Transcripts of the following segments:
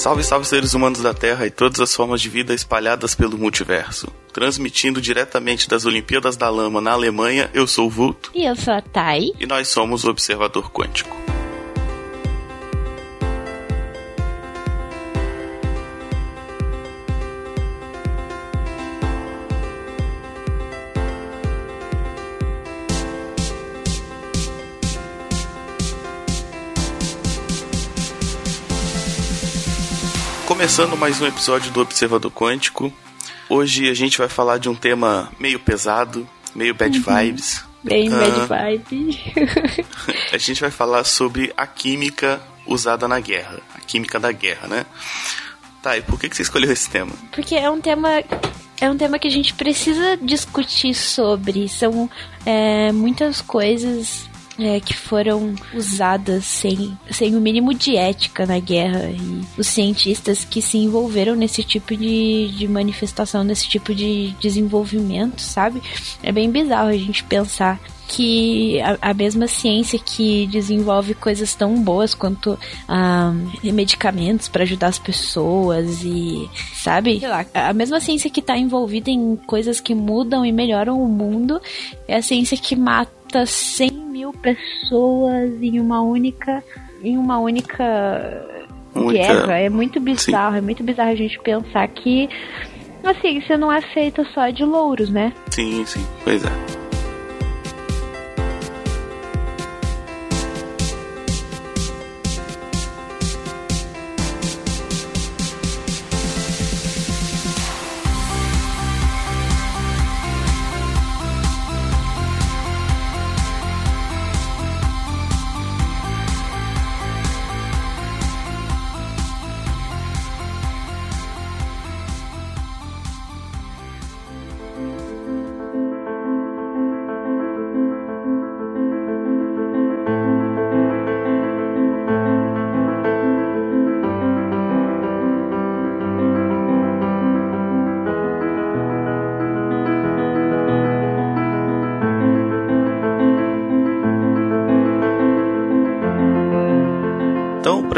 Salve, salve seres humanos da Terra e todas as formas de vida espalhadas pelo multiverso. Transmitindo diretamente das Olimpíadas da Lama na Alemanha, eu sou o Vulto. E eu sou a Thay. E nós somos o Observador Quântico. Começando mais um episódio do Observador Quântico. Hoje a gente vai falar de um tema meio pesado, meio bad uhum. vibes. Bem uh, bad vibes. a gente vai falar sobre a química usada na guerra. A química da guerra, né? Tá, e por que, que você escolheu esse tema? Porque é um tema é um tema que a gente precisa discutir sobre. São é, muitas coisas é, que foram usadas sem, sem o mínimo de ética na guerra. E os cientistas que se envolveram nesse tipo de, de manifestação, nesse tipo de desenvolvimento, sabe? É bem bizarro a gente pensar que a, a, mesma ciência que desenvolve coisas tão boas quanto ah, medicamentos para ajudar as pessoas e sabe lá, a mesma ciência que está envolvida em coisas que mudam e melhoram o mundo é a ciência que mata 100 mil pessoas em uma única em uma única guerra. É muito bizarro Sim. é muito bizarro a gente pensar que assim isso não é feito só de louros né? Sim sim pois é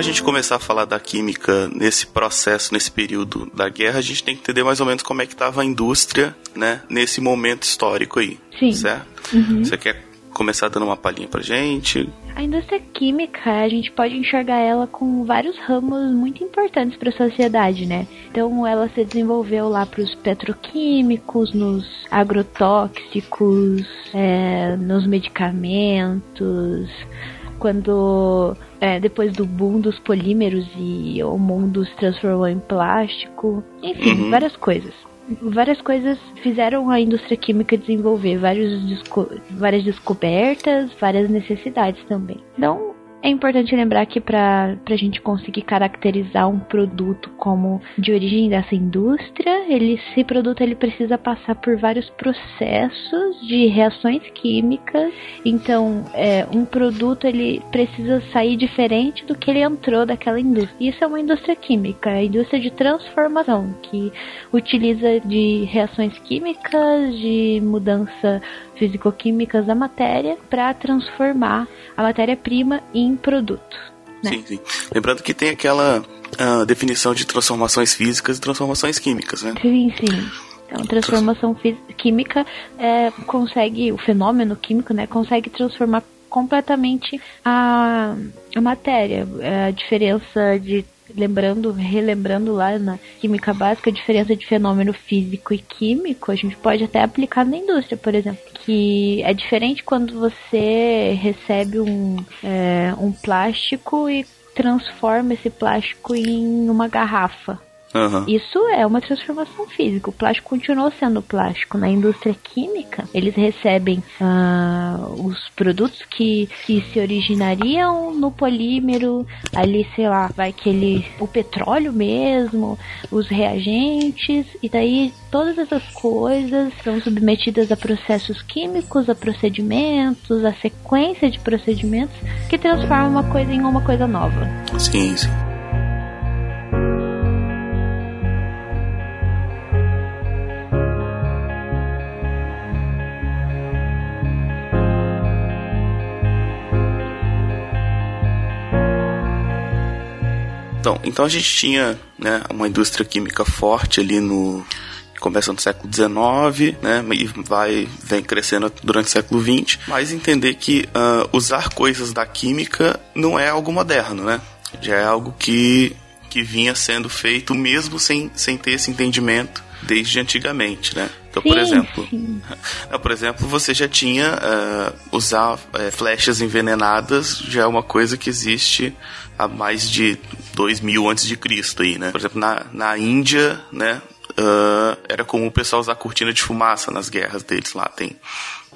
a gente começar a falar da química nesse processo, nesse período da guerra, a gente tem que entender mais ou menos como é que estava a indústria, né, nesse momento histórico aí. Sim. Certo? Uhum. Você quer começar dando uma palhinha pra gente? A indústria química, a gente pode enxergar ela com vários ramos muito importantes para a sociedade, né? Então, ela se desenvolveu lá para os petroquímicos, nos agrotóxicos, é, nos medicamentos, quando é, depois do boom dos polímeros e o mundo se transformou em plástico, enfim, uhum. várias coisas. Várias coisas fizeram a indústria química desenvolver vários desco várias descobertas, várias necessidades também. Então, é importante lembrar que para a gente conseguir caracterizar um produto como de origem dessa indústria, ele, esse produto ele precisa passar por vários processos de reações químicas. Então, é, um produto ele precisa sair diferente do que ele entrou daquela indústria. Isso é uma indústria química, a indústria de transformação que utiliza de reações químicas, de mudança físico-químicas da matéria para transformar a matéria-prima em produto. Né? Sim, sim. Lembrando que tem aquela uh, definição de transformações físicas e transformações químicas, né? Sim, sim. Então, transformação química é, consegue, o fenômeno químico, né, consegue transformar completamente a, a matéria. É a diferença de lembrando, relembrando lá na química básica, a diferença de fenômeno físico e químico, a gente pode até aplicar na indústria, por exemplo. Que é diferente quando você recebe um, é, um plástico e transforma esse plástico em uma garrafa. Uhum. Isso é uma transformação física. O plástico continuou sendo plástico. Na indústria química, eles recebem uh, os produtos que, que se originariam no polímero, ali, sei lá, vai que ele. o petróleo mesmo, os reagentes, e daí todas essas coisas são submetidas a processos químicos, a procedimentos, a sequência de procedimentos que transformam uma coisa em uma coisa nova. Sim, sim. Então, então a gente tinha né, uma indústria química forte ali no começa no século XIX, né, e vai vem crescendo durante o século XX, mas entender que uh, usar coisas da química não é algo moderno, né? Já é algo que que vinha sendo feito mesmo sem, sem ter esse entendimento desde antigamente, né? Então, sim, por exemplo, sim. por exemplo, você já tinha uh, usar uh, flechas envenenadas já é uma coisa que existe há mais de dois mil antes de Cristo aí, né? Por exemplo, na, na Índia, né? Uh, era comum o pessoal usar cortina de fumaça nas guerras deles lá. Tem,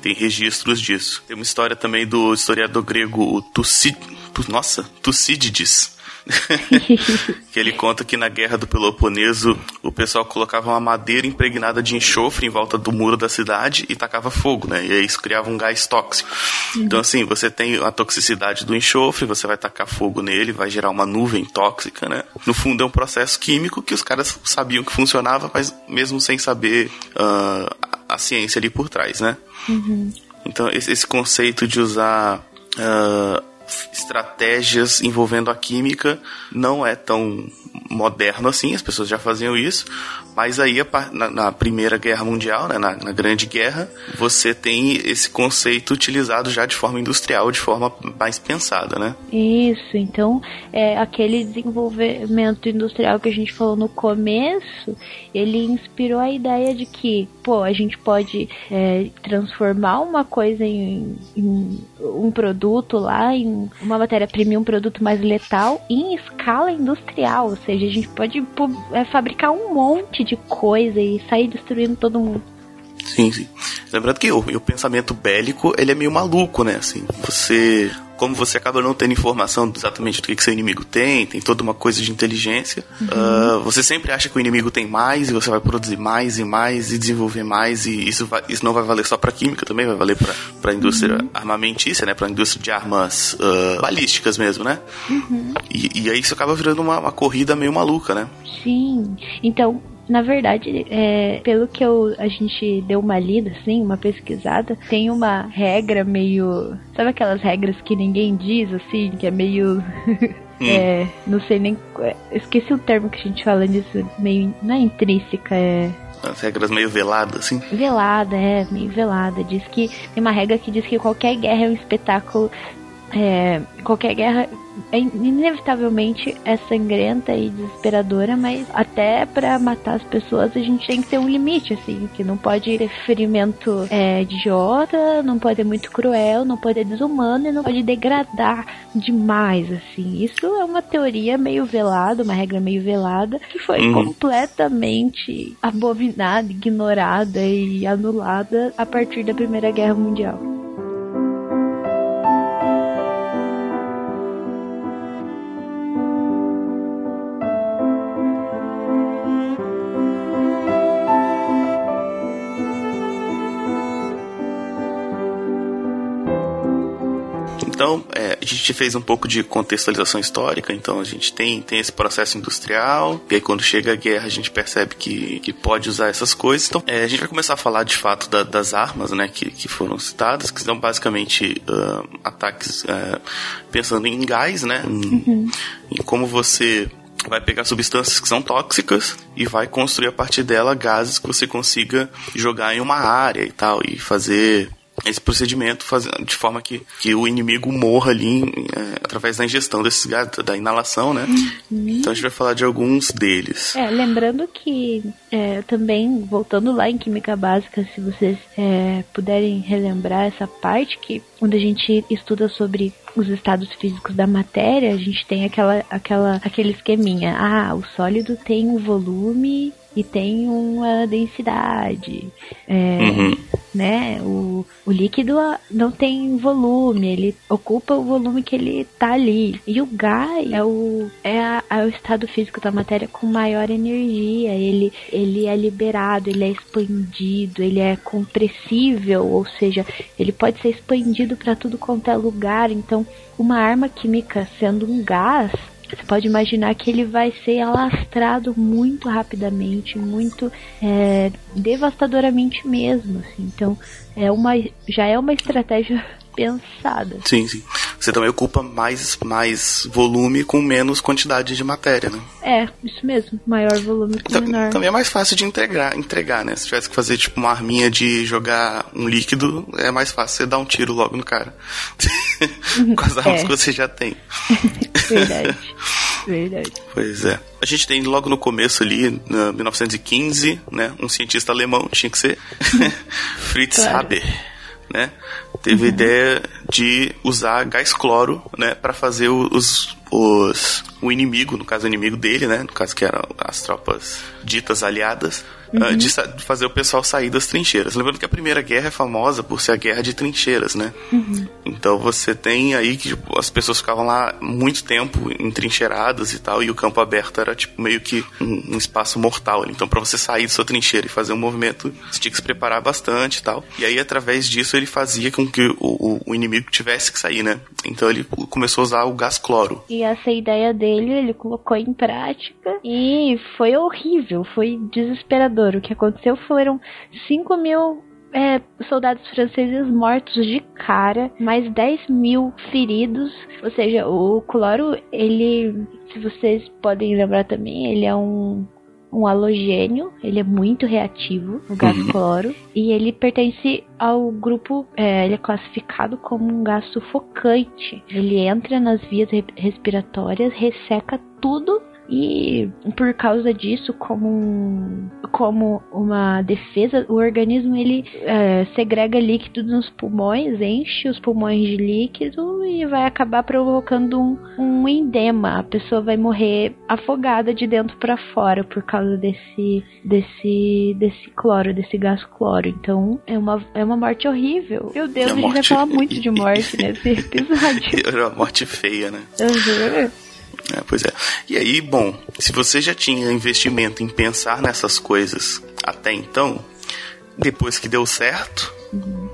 tem registros disso. Tem uma história também do historiador grego Tucídides. Nossa, Tucídides que ele conta que na guerra do Peloponeso o pessoal colocava uma madeira impregnada de enxofre em volta do muro da cidade e tacava fogo, né? E aí isso criava um gás tóxico. Uhum. Então, assim, você tem a toxicidade do enxofre, você vai tacar fogo nele, vai gerar uma nuvem tóxica, né? No fundo, é um processo químico que os caras sabiam que funcionava, mas mesmo sem saber uh, a ciência ali por trás, né? Uhum. Então, esse, esse, conceito de usar. Uh, estratégias envolvendo a química não é tão moderno assim, as pessoas já faziam isso, mas aí na, na Primeira Guerra Mundial, né, na, na, Grande Guerra, você tem esse conceito utilizado já de forma industrial, de forma mais pensada, né? Isso, então é, aquele desenvolvimento industrial que a gente falou no começo, ele inspirou a ideia de que, pô, a gente pode é, transformar uma coisa em, em um produto lá, em uma matéria-prima, um produto mais letal em escala industrial, seja, a gente pode é, fabricar um monte de coisa e sair destruindo todo mundo. Sim, sim. Lembrando que o, o pensamento bélico, ele é meio maluco, né? Assim, você como você acaba não tendo informação exatamente do que, que seu inimigo tem, tem toda uma coisa de inteligência, uhum. uh, você sempre acha que o inimigo tem mais e você vai produzir mais e mais e desenvolver mais e isso, vai, isso não vai valer só para química também, vai valer para a indústria uhum. armamentícia, né, para a indústria de armas uh, balísticas mesmo, né? Uhum. E, e, aí isso acaba virando uma, uma corrida meio maluca, né? Sim. Então, na verdade, é, pelo que eu, a gente deu uma lida, assim, uma pesquisada, tem uma regra meio. Sabe aquelas regras que ninguém diz, assim, que é meio. Hum. é, não sei nem. É, esqueci o termo que a gente fala disso, meio. Não é intrínseca, é. As regras meio veladas, assim? Velada, é, meio velada. Diz que. Tem uma regra que diz que qualquer guerra é um espetáculo. É, qualquer guerra é inevitavelmente é sangrenta e desesperadora, mas até para matar as pessoas a gente tem que ter um limite, assim, que não pode ter ferimento é, idiota, não pode ser muito cruel, não pode ser desumano e não pode degradar demais, assim. Isso é uma teoria meio velada, uma regra meio velada, que foi uhum. completamente abominada, ignorada e anulada a partir da Primeira Guerra Mundial. Gente fez um pouco de contextualização histórica, então a gente tem, tem esse processo industrial, e aí quando chega a guerra a gente percebe que, que pode usar essas coisas. Então, é, a gente vai começar a falar de fato da, das armas né, que, que foram citadas, que são basicamente uh, ataques uh, pensando em gás, né? Uhum. Em, em como você vai pegar substâncias que são tóxicas e vai construir a partir dela gases que você consiga jogar em uma área e tal e fazer esse procedimento faz, de forma que, que o inimigo morra ali é, através da ingestão desses gases, da inalação, né? Uhum. Então a gente vai falar de alguns deles. É, lembrando que é, também, voltando lá em Química Básica, se vocês é, puderem relembrar essa parte que quando a gente estuda sobre os estados físicos da matéria, a gente tem aquela, aquela, aquele esqueminha. Ah, o sólido tem um volume e tem uma densidade. É, uhum. né? O, o líquido não tem volume, ele ocupa o volume que ele tá ali. E o gás é o, é, a, é o estado físico da matéria com maior energia. Ele, ele é liberado, ele é expandido, ele é compressível, ou seja, ele pode ser expandido para tudo quanto é lugar. Então, uma arma química sendo um gás você pode imaginar que ele vai ser alastrado muito rapidamente, muito é, devastadoramente mesmo. Assim. Então, é uma, já é uma estratégia pensada. Sim, sim. Você também ocupa mais, mais volume com menos quantidade de matéria, né? É, isso mesmo. Maior volume com menor. Também é mais fácil de entregar, entregar, né? Se tivesse que fazer tipo uma arminha de jogar um líquido, é mais fácil você dar um tiro logo no cara. com as armas é. que você já tem. Verdade. Verdade. Pois é. A gente tem logo no começo ali, em 1915, né? Um cientista alemão, tinha que ser, Fritz claro. Haber, né? Teve uhum. a ideia de usar gás cloro, né? Para fazer os, os, o inimigo, no caso o inimigo dele, né? No caso que eram as tropas ditas aliadas, uhum. de, de, fazer o pessoal sair das trincheiras. Lembrando que a Primeira Guerra é famosa por ser a guerra de trincheiras, né? Uhum. Então você tem aí que tipo, as pessoas ficavam lá muito tempo entrincheiradas e tal, e o campo aberto era tipo meio que um, um espaço mortal. Então para você sair de sua trincheira e fazer um movimento, você tinha que se preparar bastante e tal. E aí através disso ele fazia com que o, o, o inimigo tivesse que sair, né? Então ele começou a usar o gás cloro. E essa ideia dele ele colocou em prática e foi horrível, foi desesperador o que aconteceu foram 5 mil é, soldados franceses mortos de cara, mais 10 mil feridos. Ou seja, o cloro, ele, se vocês podem lembrar também, ele é um, um halogênio, ele é muito reativo, o gás uhum. cloro, e ele pertence ao grupo, é, ele é classificado como um gás sufocante. Ele entra nas vias respiratórias, resseca tudo e por causa disso, como, um, como uma defesa, o organismo ele é, segrega líquido nos pulmões, enche os pulmões de líquido e vai acabar provocando um, um endema. A pessoa vai morrer afogada de dentro para fora por causa desse, desse, desse cloro, desse gás cloro. Então é uma, é uma morte horrível. Meu Deus, é a gente vai falar muito de morte nesse episódio. É uma morte feia, né? Uhum. É, pois é. E aí, bom, se você já tinha investimento em pensar nessas coisas até então, depois que deu certo, uhum.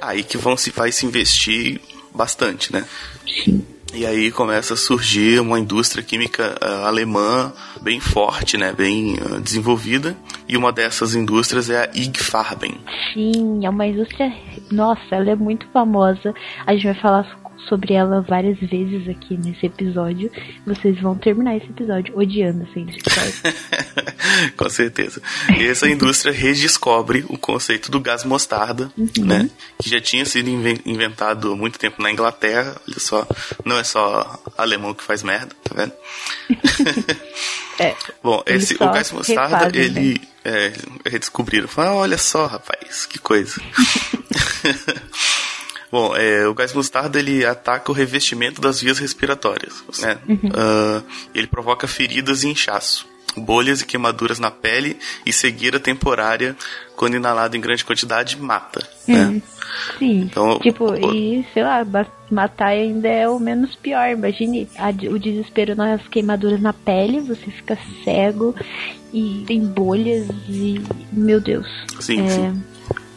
aí que vão se vai se investir bastante, né? Sim. E aí começa a surgir uma indústria química uh, alemã bem forte, né, bem uh, desenvolvida. E uma dessas indústrias é a IG Farben. Sim, é uma indústria. Nossa, ela é muito famosa. A gente vai falar sobre ela várias vezes aqui nesse episódio. Vocês vão terminar esse episódio odiando essa indústria. Com certeza. E essa indústria redescobre o conceito do gás mostarda, uhum. né? Que já tinha sido inventado há muito tempo na Inglaterra. Olha só, não é só alemão que faz merda, tá vendo? é, Bom, esse, o gás mostarda, refazem, ele. Né? É, redescobriram. Falaram, olha só, rapaz, que coisa. Bom, é, o gás mostarda ele ataca o revestimento das vias respiratórias. Né? Uhum. Uh, ele provoca feridas e inchaço, bolhas e queimaduras na pele e cegueira temporária quando inalado em grande quantidade mata. Né? Uhum. Sim. Então, tipo, o... e sei lá, matar ainda é o menos pior. Imagine a, o desespero nas queimaduras na pele, você fica cego e tem bolhas e. Meu Deus. Sim, é... sim.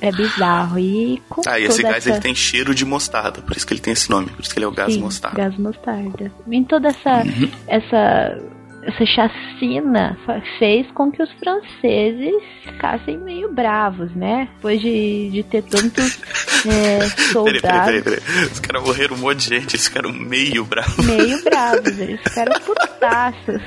É bizarro. E com ah, e esse gás essa... ele tem cheiro de mostarda, por isso que ele tem esse nome, por isso que ele é o gás Sim, mostarda. Gás mostarda. Em toda essa, uhum. essa essa chacina fez com que os franceses ficassem meio bravos, né? Depois de, de ter tantos é, soldados. Peraí, peraí, peraí, Os caras morreram um monte de gente, eles ficaram meio bravos. Meio bravos, eles ficaram putaços.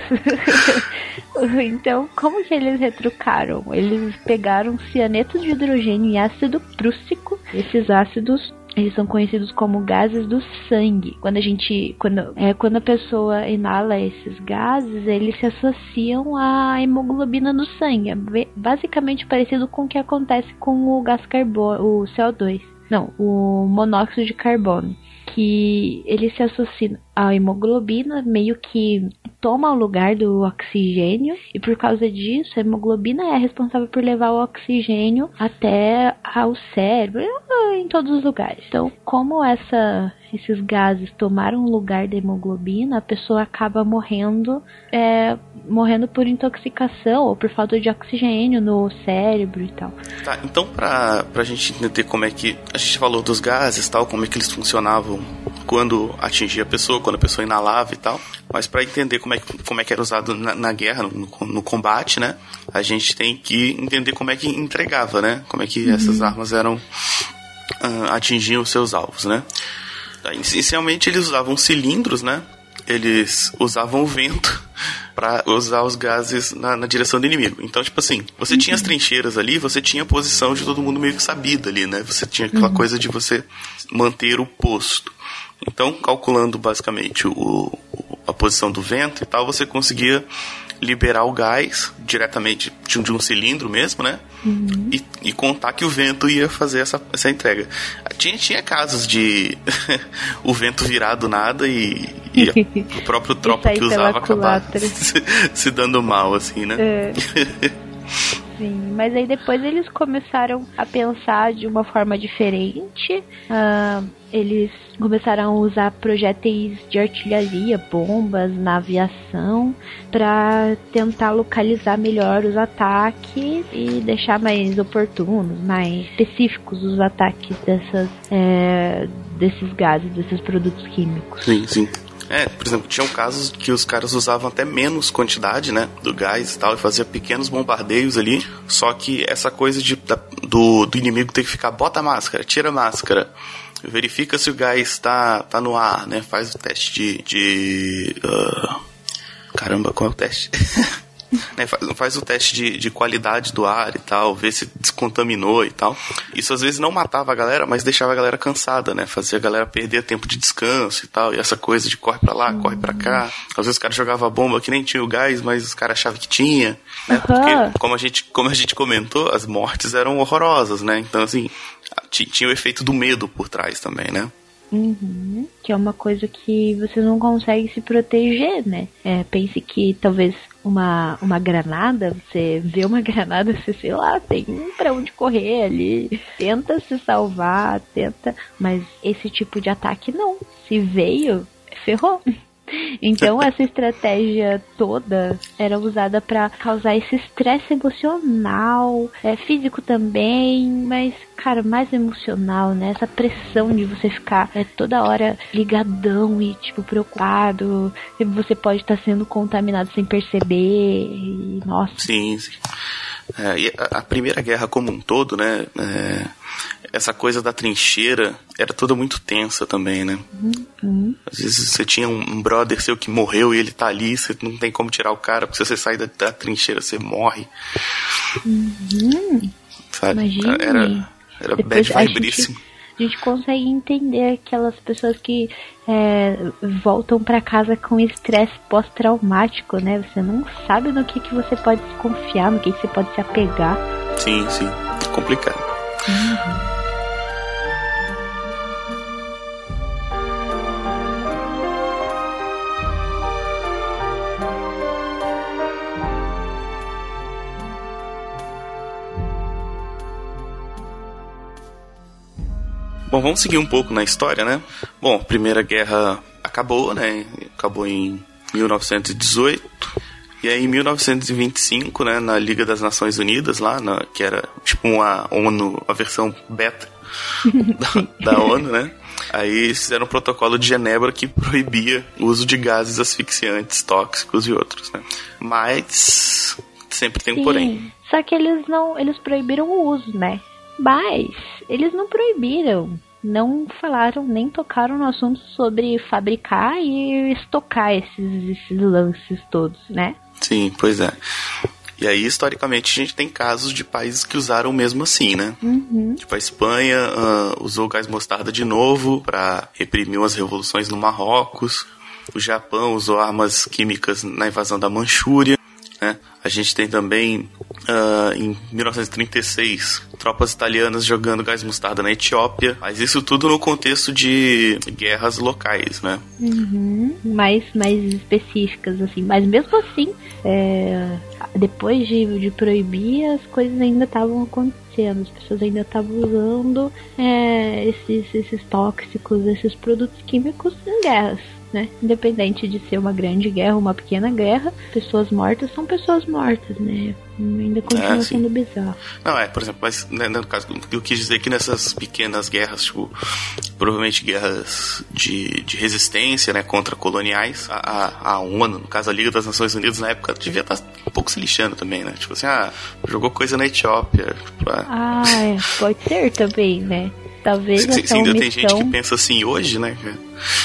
então, como que eles retrucaram? Eles pegaram cianetos de hidrogênio e ácido prússico. Esses ácidos eles são conhecidos como gases do sangue. Quando a gente, quando, é, quando a pessoa inala esses gases, eles se associam à hemoglobina do sangue. É basicamente parecido com o que acontece com o gás carbono, o CO2. Não, o monóxido de carbono que ele se associa à hemoglobina, meio que toma o lugar do oxigênio, e por causa disso, a hemoglobina é responsável por levar o oxigênio até ao cérebro, em todos os lugares. Então, como essa esses gases tomaram o lugar da hemoglobina, a pessoa acaba morrendo, é, morrendo por intoxicação ou por falta de oxigênio no cérebro e tal. Tá, então pra, pra gente entender como é que. A gente falou dos gases tal, como é que eles funcionavam quando atingia a pessoa, quando a pessoa inalava e tal. Mas para entender como é, que, como é que era usado na, na guerra, no, no, combate, né? A gente tem que entender como é que entregava, né? Como é que uhum. essas armas eram uh, atingiam os seus alvos, né? Inicialmente eles usavam cilindros, né? Eles usavam o vento para usar os gases na, na, direção do inimigo. Então, tipo assim, você uhum. tinha as uhum. trincheiras ali, você tinha a posição de todo mundo meio que sabida ali, né? Você tinha aquela uhum. coisa de você manter o posto. Então, calculando basicamente o, a posição do vento e tal, você conseguia liberar o gás diretamente de um, de um cilindro mesmo, né? Uhum. E, e, contar que o vento ia fazer essa, essa entrega. Tinha, tinha casos de o vento virar do nada e, e o próprio tropa que usava acabar se, se, dando mal, assim, né? É. Sim, mas aí depois eles começaram a pensar de uma forma diferente. Uh, eles começaram a usar projéteis de artilharia, bombas na aviação, para tentar localizar melhor os ataques e deixar mais oportunos, mais específicos os ataques dessas, é, desses gases, desses produtos químicos. Sim, sim. É, por exemplo, tinham casos que os caras usavam até menos quantidade, né, do gás e tal, e fazia pequenos bombardeios ali. Só que essa coisa de, da, do, do inimigo ter que ficar, bota a máscara, tira a máscara, verifica se o gás está tá no ar, né, faz o teste de. de uh... Caramba, qual é o teste? né, faz, faz, o teste de, de qualidade do ar e tal, ver se descontaminou e tal. Isso às vezes não matava a galera, mas deixava a galera cansada, né? Fazia a galera perder tempo de descanso e tal. E essa coisa de corre pra lá, uhum. corre pra cá. Às vezes o cara jogava bomba que nem tinha o gás, mas os caras achavam que tinha. Né? Uhum. Porque, como a, gente, como a gente comentou, as mortes eram horrorosas, né? Então, assim, tinha o efeito do medo por trás também, né? Uhum, que é uma coisa que você não consegue se proteger, né? É, pense que talvez uma, uma granada, você vê uma granada, você, sei lá, tem pra onde correr ali, tenta se salvar, tenta, mas esse tipo de ataque não. Se veio, ferrou. Então essa estratégia toda era usada para causar esse estresse emocional, é, físico também, mas cara, mais emocional, né? Essa pressão de você ficar é, toda hora ligadão e tipo preocupado, você pode estar tá sendo contaminado sem perceber. E, nossa. Sim, sim. É, a, a, Primeira Guerra como um todo, né? É, essa coisa da trincheira era toda muito tensa também, né? Uhum. Às vezes você tinha um, brother seu que morreu e ele tá ali, você não tem como tirar o cara, porque se você sair da, da trincheira, você morre. Uhum. Sabe? Imagine. Era, era Depois, bad vibríssimo. A gente consegue entender aquelas pessoas que é, voltam para casa com estresse pós-traumático, né? Você não sabe no que, que você pode se confiar, no que, que você pode se apegar. Sim, sim. É complicado. Uhum. Bom, vamos seguir um pouco na história, né? Bom, a Primeira Guerra acabou, né? Acabou em 1918. E aí, em 1925, né, na Liga das Nações Unidas, lá, na, que era tipo uma ONU, a versão beta da, da ONU, né? Aí fizeram um protocolo de Genebra que proibia o uso de gases asfixiantes, tóxicos e outros, né? Mas sempre tem um Sim, porém. Só que eles não, eles proibiram o uso, né? Mas eles não proibiram, não falaram nem tocaram no assunto sobre fabricar e estocar esses, esses lances todos, né? Sim, pois é. E aí, historicamente, a gente tem casos de países que usaram mesmo assim, né? Uhum. Tipo, a Espanha uh, usou gás mostarda de novo para reprimir umas revoluções no Marrocos. O Japão usou armas químicas na invasão da Manchúria. Né? A gente tem também, uh, em 1936, tropas italianas jogando gás mostarda na Etiópia, mas isso tudo no contexto de guerras locais, né? Uhum, mais, mais específicas, assim. Mas mesmo assim, é, depois de, de proibir, as coisas ainda estavam acontecendo. As pessoas ainda estavam usando é, esses, esses tóxicos, esses produtos químicos em guerras né? Independente de ser uma grande guerra ou uma pequena guerra, pessoas mortas são pessoas mortas, né? Ainda continua é, sendo bizarro. Não, é, por exemplo, mas né, no caso, eu quis dizer que nessas pequenas guerras, tipo, provavelmente guerras de, de resistência, né, contra coloniais, a, a, ONU, no caso a Liga das Nações Unidas, na época, devia estar um pouco se lixando também, né? Tipo assim, ah, jogou coisa na Etiópia. Tipo, ah, ah é, pode ser também, né? Talvez essa Sim, ainda tem gente que pensa assim hoje, né?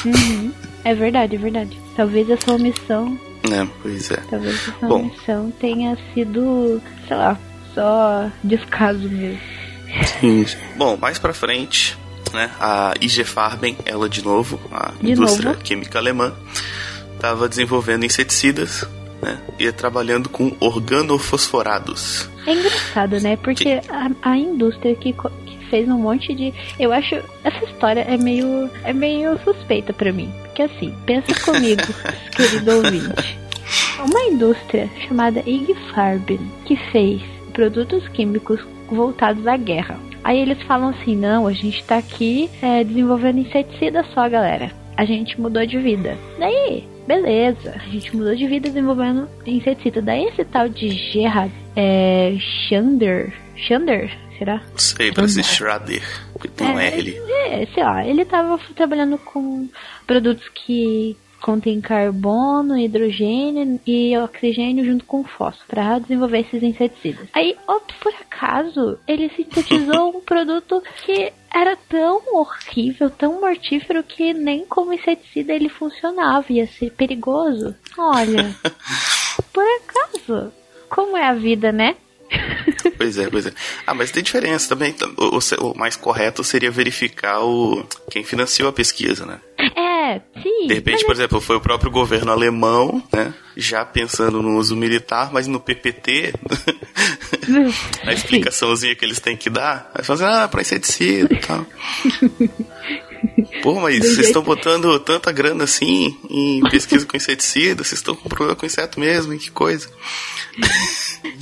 Uhum. É verdade, é verdade. Talvez essa omissão, É, pois é. talvez essa Bom. omissão tenha sido, sei lá, só descaso mesmo. Sim. Bom, mais pra frente, né, a IG Farben, ela de novo, a De indústria novo. química alemã, estava desenvolvendo inseticidas, né, e trabalhando com organofosforados. É engraçado, né? Porque a, a indústria que, que fez um monte de. Eu acho. Essa história é meio. É meio suspeita pra mim. Porque assim, pensa comigo, querido ouvinte. Uma indústria chamada Ig Farben que fez produtos químicos voltados à guerra. Aí eles falam assim: não, a gente tá aqui é, desenvolvendo inseticida só, galera. A gente mudou de vida. Daí, beleza. A gente mudou de vida desenvolvendo inseticida. Daí esse tal de Gerard é, Shander. Shander? Será? Não sei, parece Schrader, porque tem um É, R ali. É, sei lá, ele tava trabalhando com produtos que contêm carbono, hidrogênio e oxigênio junto com fósforo para desenvolver esses inseticidas. Aí, ó, por acaso, ele sintetizou um produto que era tão horrível, tão mortífero que nem como inseticida ele funcionava, ia ser perigoso. Olha, por acaso, como é a vida, né? Pois é, pois é. Ah, mas tem diferença também. O, o- o mais correto seria verificar o quem financiou a pesquisa, né? É, sim. De repente, mas por exemplo, foi o próprio governo alemão, né? Já pensando no uso militar, mas no PPT, a explicaçãozinha que eles têm que dar, aí falam assim, ah, pra inseticida e tal. Pô, mas vocês estão botando tanta grana assim em pesquisa com inseticida, vocês estão com problema com inseto mesmo, hein? que coisa.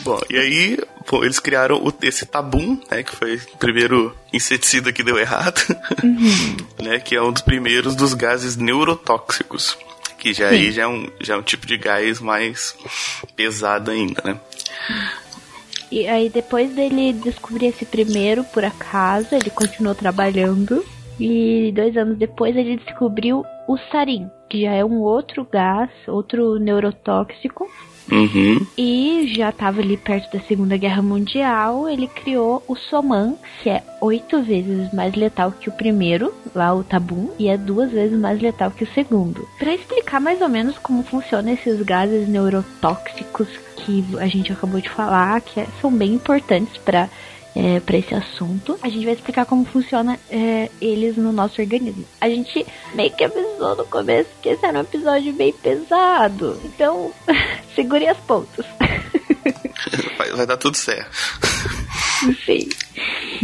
Bom, e aí, pô, eles criaram o, esse tabum, né, que foi o primeiro inseticida que deu errado, né, que é um dos primeiros dos gases neurotóxicos, que já aí já é, um, já é um tipo de gás mais pesado ainda, né. E aí depois dele descobrir esse primeiro, por acaso, ele continuou trabalhando. E dois anos depois ele descobriu o sarin, que já é um outro gás, outro neurotóxico. Uhum. E já estava ali perto da Segunda Guerra Mundial, ele criou o Soman, que é oito vezes mais letal que o primeiro, lá o Tabum, e é duas vezes mais letal que o segundo. Para explicar mais ou menos como funcionam esses gases neurotóxicos que a gente acabou de falar, que é- são bem importantes para é, para esse assunto. A gente vai explicar como funciona é, eles no nosso organismo. A gente meio que avisou no começo que esse era um episódio bem pesado. Então, segure as pontas. Vai, vai dar tudo certo. Sim.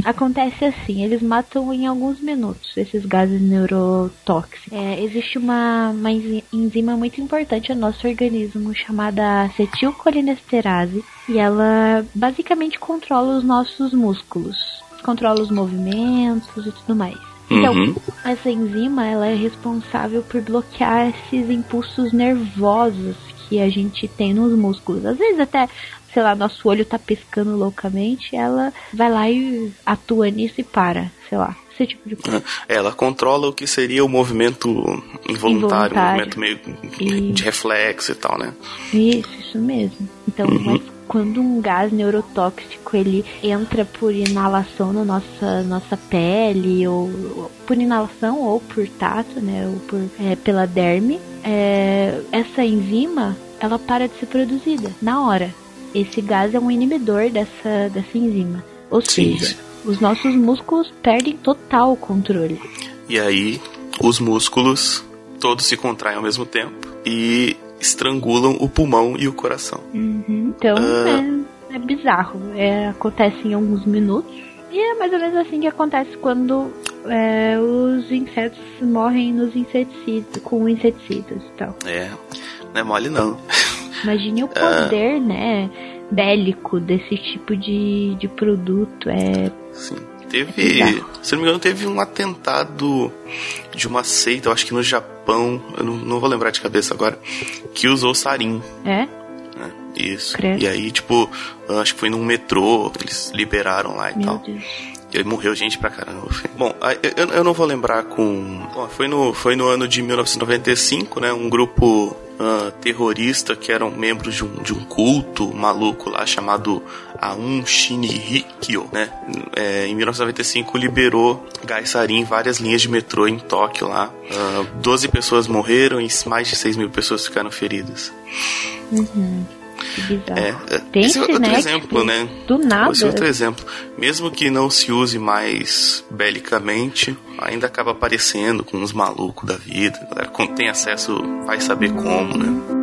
Acontece assim, eles matam em alguns minutos esses gases neurotóxicos. É, existe uma, uma enzi- enzima muito importante no nosso organismo chamada acetilcolinesterase e ela basicamente controla os nossos músculos, controla os movimentos e tudo mais. Então, Uhum. essa enzima ela é responsável por bloquear esses impulsos nervosos que a gente tem nos músculos. Às vezes até, sei lá, nosso olho tá piscando loucamente, ela vai lá e atua nisso e para, sei lá, esse tipo de coisa. Ela controla o que seria o movimento involuntário, Involuntário. movimento meio E- de reflexo e tal, né? Isso, isso mesmo. Então, Uhum. mas quando um gás neurotóxico ele entra por inalação na nossa, nossa pele, ou, ou por inalação ou por tato, né? Ou por, é, pela derme, é, essa enzima ela para de ser produzida na hora. Esse gás é um inibidor dessa, dessa enzima. Ou Sim. seja, os nossos músculos perdem total controle. E aí, os músculos todos se contraem ao mesmo tempo e estrangulam o pulmão e o coração. Uhum. Então Ah. é, é bizarro. É, acontece em alguns minutos. E é mais ou menos assim que acontece quando é, os insetos morrem nos inseticidas, com inseticidas e tal. É, não é mole não. Imagine o poder, né, bélico desse tipo de, de produto. É, Sim. É Teve, bizarro. se não me engano, teve um atentado de uma seita, eu acho que no Japão, eu não, não vou lembrar de cabeça agora, que usou sarin. é? né? Isso. Credo. E aí, tipo, acho que foi num metrô, eles liberaram lá e Meu tal. Deus. E aí morreu gente pra caramba. Bom, eu, eu não vou lembrar com. Bom, foi no, foi no ano de 1995, né? Um grupo uh, terrorista que eram membros de um, de um culto maluco lá chamado Aum Shinrikyo, né? É, em 1995 liberou gás em várias linhas de metrô em Tóquio lá. Uh, ah, 12 pessoas morreram e mais de 6 mil pessoas ficaram feridas. Uhum. É, é esse é outro né, exemplo, né? Do nada. Esse é outro exemplo. Mesmo que não se use mais belicamente, ainda acaba aparecendo com uns malucos da vida. A galera, quando tem acesso, vai saber como, né?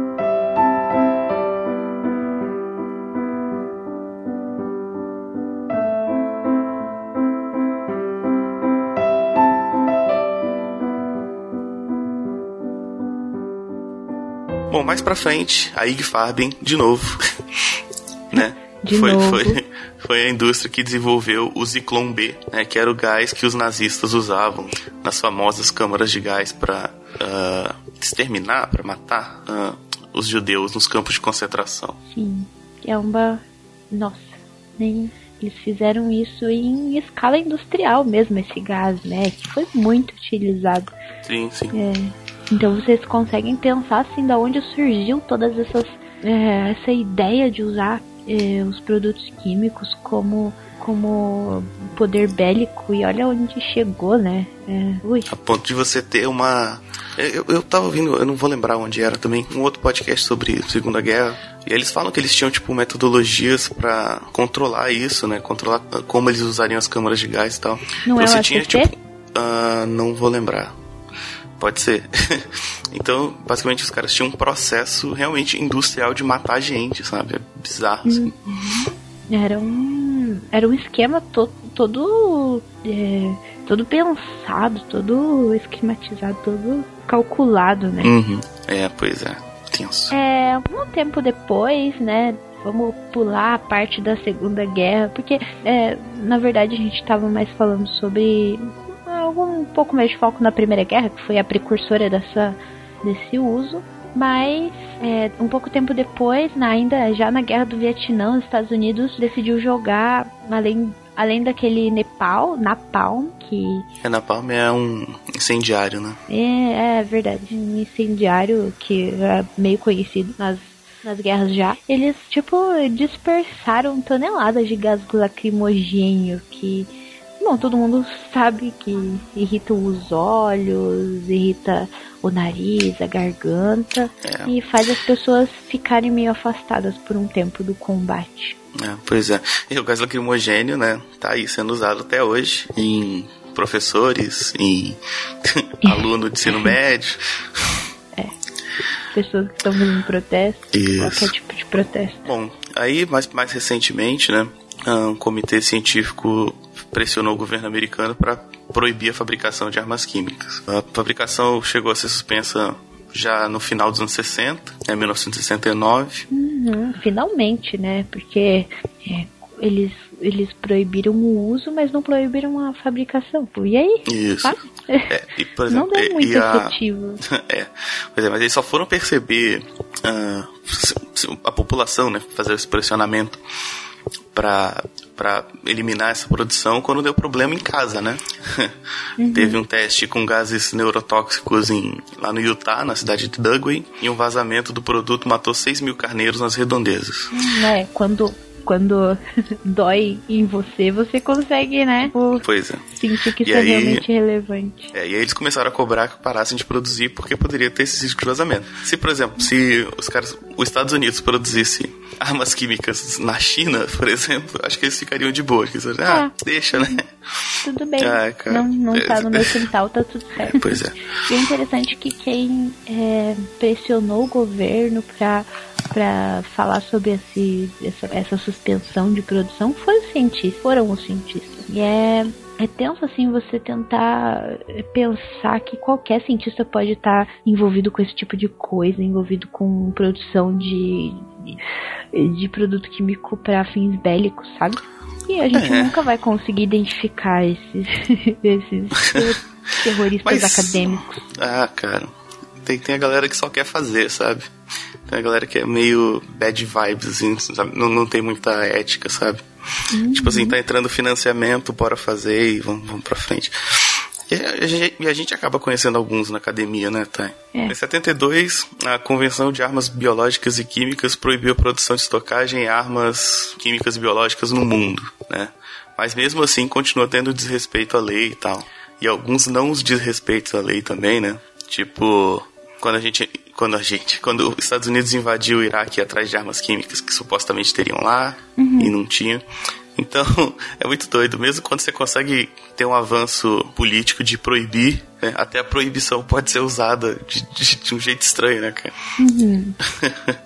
Mais pra frente, a Ig Farben, de novo, né? De foi, novo. Foi, foi a indústria que desenvolveu o Zyklon B, né, que era o gás que os nazistas usavam nas famosas câmaras de gás para uh, ah, exterminar, para matar uh, os judeus nos campos de concentração. Sim, é uma. Nossa, nem. Eles fizeram isso em escala industrial mesmo, esse gás, né? Que foi muito utilizado. Sim, sim. É. Então vocês conseguem pensar assim da onde surgiu todas essas é, essa ideia de usar é, os produtos químicos como como poder bélico e olha onde chegou, né? É, a ponto de você ter uma eu, eu tava ouvindo, eu não vou lembrar onde era também, um outro podcast sobre Segunda Guerra. E eles falam que eles tinham, tipo, metodologias para controlar isso, né? Controlar como eles usariam as câmaras de gás e tal. Não é você é tinha, tipo. Uh, não vou lembrar. Pode ser. então, basicamente, os caras tinham um processo realmente industrial de matar gente, sabe? É bizarro, assim. Uhum. Era um. Era um esquema to todo. É, todo pensado, todo esquematizado, todo calculado, né? Uhum. É, pois é. Tenso. É, um tempo depois, né? Vamos pular a parte da Segunda Guerra, porque é, na verdade a gente estava mais falando sobre um pouco mais de foco na Primeira Guerra, que foi a precursora dessa, desse uso. Mas é, um pouco tempo depois, na, ainda já na Guerra do Vietnã, os Estados Unidos decidiu jogar além além daquele Nepal, Napalm, que. É, Napalm é um incendiário, né? É, é verdade. Um incendiário que é meio conhecido nas, nas guerras já. Eles, tipo, dispersaram toneladas de gás lacrimogêneo que Bom, todo mundo sabe que irrita os olhos, irrita o nariz, a garganta é. e faz as pessoas ficarem meio afastadas por um tempo do combate. É, pois é. E o gás lacrimogênio, né, tá aí sendo usado até hoje em professores, em aluno de ensino médio. É. Pessoas que estão fazendo protesto, Isso. qualquer tipo de protesto. Bom, aí mais, mais recentemente, né, um comitê científico pressionou o governo americano para proibir a fabricação de armas químicas. A fabricação chegou a ser suspensa já no final dos anos 60, em 1969. Uhum, finalmente, né? Porque é, eles, eles proibiram o uso, mas não proibiram a fabricação. E aí? Isso. Tá? É, e, exemplo, não é muito a, efetivo. É, pois é, mas eles só foram perceber uh, a população, né? Fazer esse pressionamento para para eliminar essa produção quando deu problema em casa, né? Uhum. Teve um teste com gases neurotóxicos em, lá no Utah, na cidade de Dugway, e um vazamento do produto matou 6 mil carneiros nas redondezas. É, quando quando dói em você, você consegue, né? pois é. Sentir que e isso é aí, é realmente relevante. É, e aí eles começaram a cobrar que parassem de produzir porque poderia ter esse risco de vazamento. Se, por exemplo, se os caras, os Estados Unidos produzisse armas químicas na China, por exemplo, acho que eles ficariam de boa. Que, ah, é. deixa, né? Tudo bem. Ah, não, não é, tá no meu quintal, tá tudo certo. Pois é. E é interessante que quem é, pressionou o governo pra para falar sobre esse, essa, essa suspensão de produção foi o cientista, foram os cientistas. E é, é tenso assim você tentar pensar que qualquer cientista pode estar envolvido com esse tipo de coisa, envolvido com produção de, de, de produto químico para fins bélicos, sabe? E a gente é. nunca vai conseguir identificar esses, esses terroristas Mas, acadêmicos. Ah, cara. Tem, tem a galera que só quer fazer, sabe? Tem a galera que é meio bad vibes, assim, sabe? Não, não tem muita ética, sabe? Uhum. Tipo assim, tá entrando financiamento, bora fazer e vamos, vamos pra frente. E a, gente, acaba conhecendo alguns na academia, né, Thay? É. Em 72, a Convenção de Armas Biológicas e Químicas proibiu a produção de estocagem em armas químicas e biológicas no mundo, né? Mas mesmo assim continua tendo desrespeito à lei e tal. E alguns não os desrespeitos à lei também, né? Tipo, quando a gente quando a gente, quando os Estados Unidos invadiu o Iraque atrás de armas químicas que supostamente teriam lá uhum. e não tinha. Então, é muito doido. Mesmo quando você consegue ter um avanço político de proibir, né, até a proibição pode ser usada de, de, de um jeito estranho, né, cara? Uhum.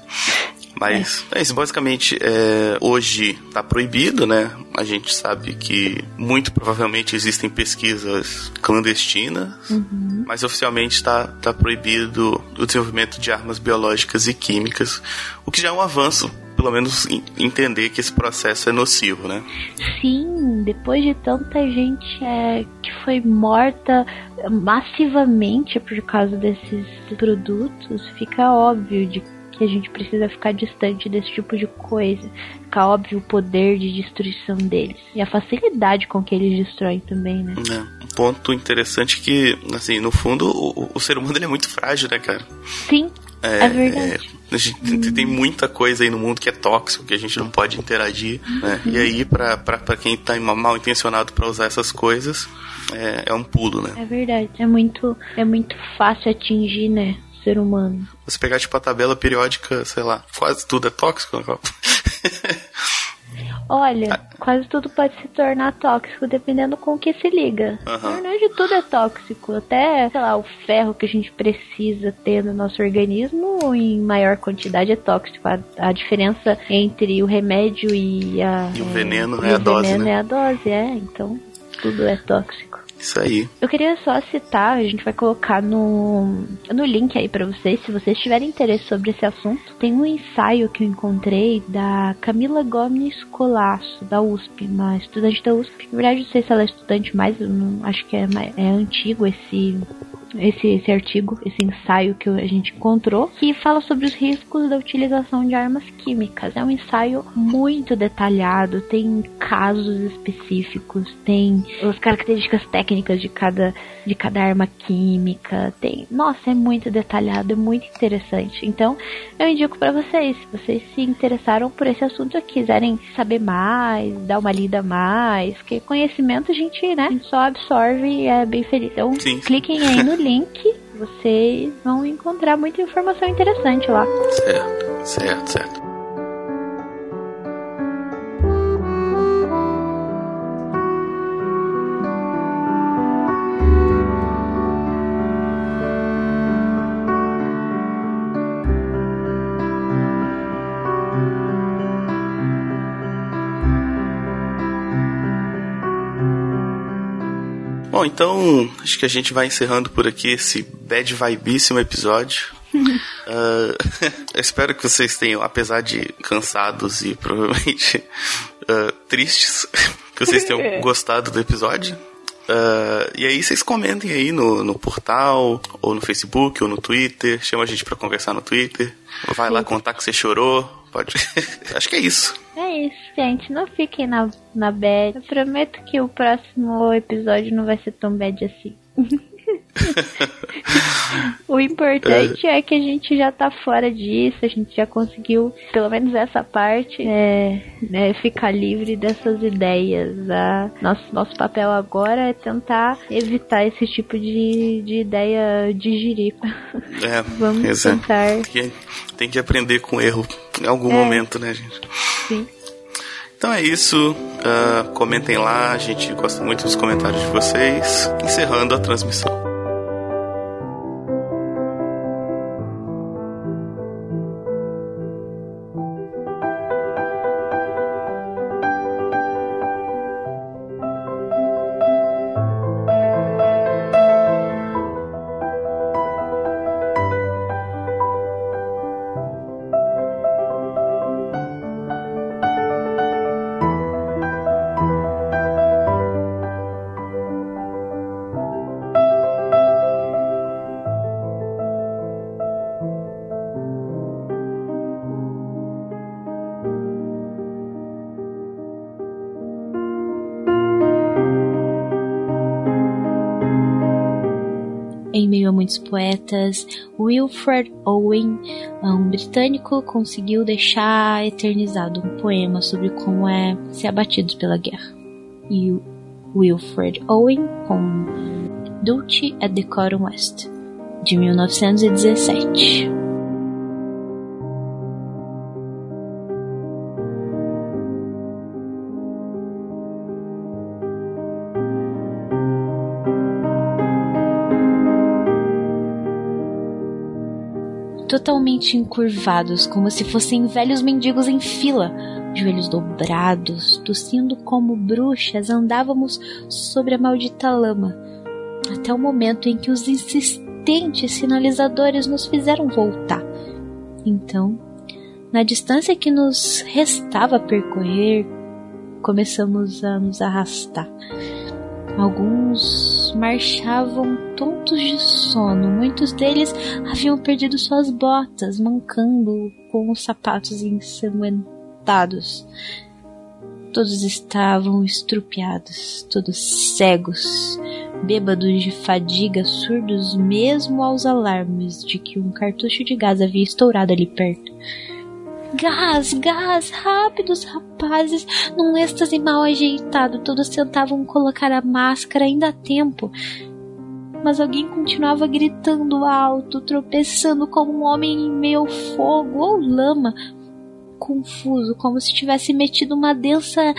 Mas é, é isso, basicamente, é, hoje está proibido, né? A gente sabe que muito provavelmente existem pesquisas clandestinas, uhum. mas oficialmente está tá proibido o desenvolvimento de armas biológicas e químicas, o que já é um avanço pelo menos entender que esse processo é nocivo, né? Sim, depois de tanta gente é, que foi morta massivamente por causa desses produtos, fica óbvio de que a gente precisa ficar distante desse tipo de coisa. Fica óbvio o poder de destruição deles. E a facilidade com que eles destroem também, né? É, um ponto interessante que, assim, no fundo, o, o ser humano ele é muito frágil, né, cara? Sim, é, é verdade. É, a gente tem muita coisa aí no mundo que é tóxico, que a gente não pode interagir, né? E aí, pra quem tá mal intencionado para usar essas coisas, é, é um pulo, né? É verdade. É muito, é muito fácil atingir, né? Ser humano. Você pegar tipo a tabela periódica, sei lá, quase tudo é tóxico. Né? Olha, quase tudo pode se tornar tóxico dependendo com o que se liga. Uhum. Na verdade, tudo é tóxico. Até, sei lá, o ferro que a gente precisa ter no nosso organismo em maior quantidade é tóxico. A, a diferença entre o remédio e a. E o veneno, é, né? A dose. veneno né? é a dose, é. Então, tudo é tóxico. Isso aí. Eu queria só citar, a gente vai colocar no, no link aí para vocês, se vocês tiverem interesse sobre esse assunto. Tem um ensaio que eu encontrei da Camila Gomes Colasso, da USP, uma estudante da USP. Na verdade, não sei se ela é estudante mais, acho que é, é antigo esse esse, esse artigo, esse ensaio que a gente encontrou, que fala sobre os riscos da utilização de armas químicas. É um ensaio muito detalhado, tem casos específicos, tem as características técnicas de cada, de cada arma química, tem, nossa, é muito detalhado, é muito interessante. Então, eu indico para vocês, se vocês se interessaram por esse assunto e quiserem saber mais, dar uma lida mais, que conhecimento a gente, né, só absorve e é bem feliz. Então, sim, cliquem aí no link, vocês vão encontrar muita informação interessante lá. Certo, certo, certo. Bom, então acho que a gente vai encerrando por aqui esse bad vibíssimo episódio. uh, eu espero que vocês tenham, apesar de cansados e provavelmente uh, tristes, que vocês tenham gostado do episódio. Uh, e aí vocês comentem aí no, no portal, ou no Facebook, ou no Twitter. Chama a gente para conversar no Twitter. Vai lá contar que você chorou, Pode. Acho que é isso. É isso, gente. Não fiquem na, na bad. Eu prometo que o próximo episódio não vai ser tão bad assim. o importante é. é. que a gente já tá fora disso, a gente já conseguiu, pelo menos essa parte, é, né, ficar livre dessas ideias. A, nosso, nosso papel agora é tentar evitar esse tipo de, de ideia de jiripa. É, Vamos exato. tentar. Tem, tem que aprender com erro em algum é. momento, né, gente? Sim. Então é isso. Uh, comentem lá, a gente gosta muito dos comentários de vocês. Encerrando a transmissão. Poetas. Wilfred Owen, um britânico, conseguiu deixar eternizado um poema sobre como é ser abatido pela guerra. E Wilfred Owen com Dulce at Decorum West, de 1917. Totalmente encurvados, como se fossem velhos mendigos em fila, joelhos dobrados, tossindo como bruxas, andávamos sobre a maldita lama, até o momento em que os insistentes sinalizadores nos fizeram voltar. Então, na distância que nos restava percorrer, começamos a nos arrastar. Alguns marchavam tontos de sono, muitos deles haviam perdido suas botas, mancando com os sapatos ensanguentados. Todos estavam estrupiados, todos cegos, bêbados de fadiga, surdos mesmo aos alarmes de que um cartucho de gás havia estourado ali perto. Gás, gás, rápidos, rapazes, num êxtase mal ajeitado, todos tentavam colocar a máscara ainda a tempo. Mas alguém continuava gritando alto, tropeçando como um homem em meio fogo ou lama, confuso, como se tivesse metido uma densa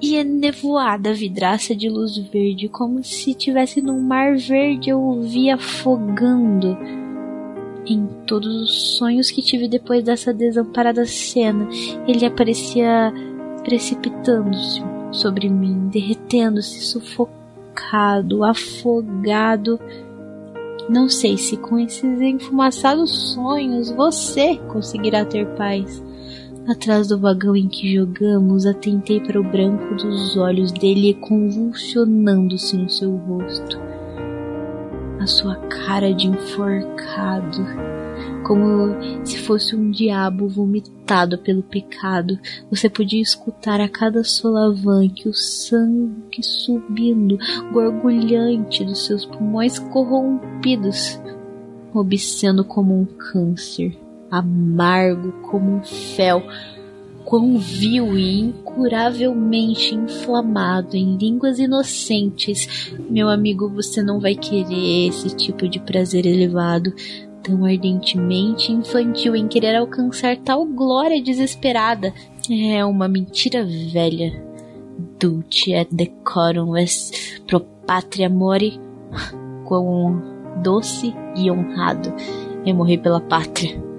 e enevoada vidraça de luz verde, como se tivesse num mar verde eu via afogando em todos os sonhos que tive depois dessa desamparada cena, ele aparecia precipitando-se sobre mim, derretendo-se, sufocado, afogado. Não sei se com esses enfumaçados sonhos você conseguirá ter paz. Atrás do vagão em que jogamos, atentei para o branco dos olhos dele convulsionando-se no seu rosto a sua cara de enforcado, como se fosse um diabo vomitado pelo pecado. Você podia escutar a cada solavanque o sangue subindo, gorgulhante dos seus pulmões corrompidos, obsceno como um câncer, amargo como um fel quão vil e incuravelmente inflamado em línguas inocentes. Meu amigo, você não vai querer esse tipo de prazer elevado, tão ardentemente infantil em querer alcançar tal glória desesperada. É uma mentira velha. Dulce et decorum est pro patria mori. Quão doce e honrado é morrer pela pátria.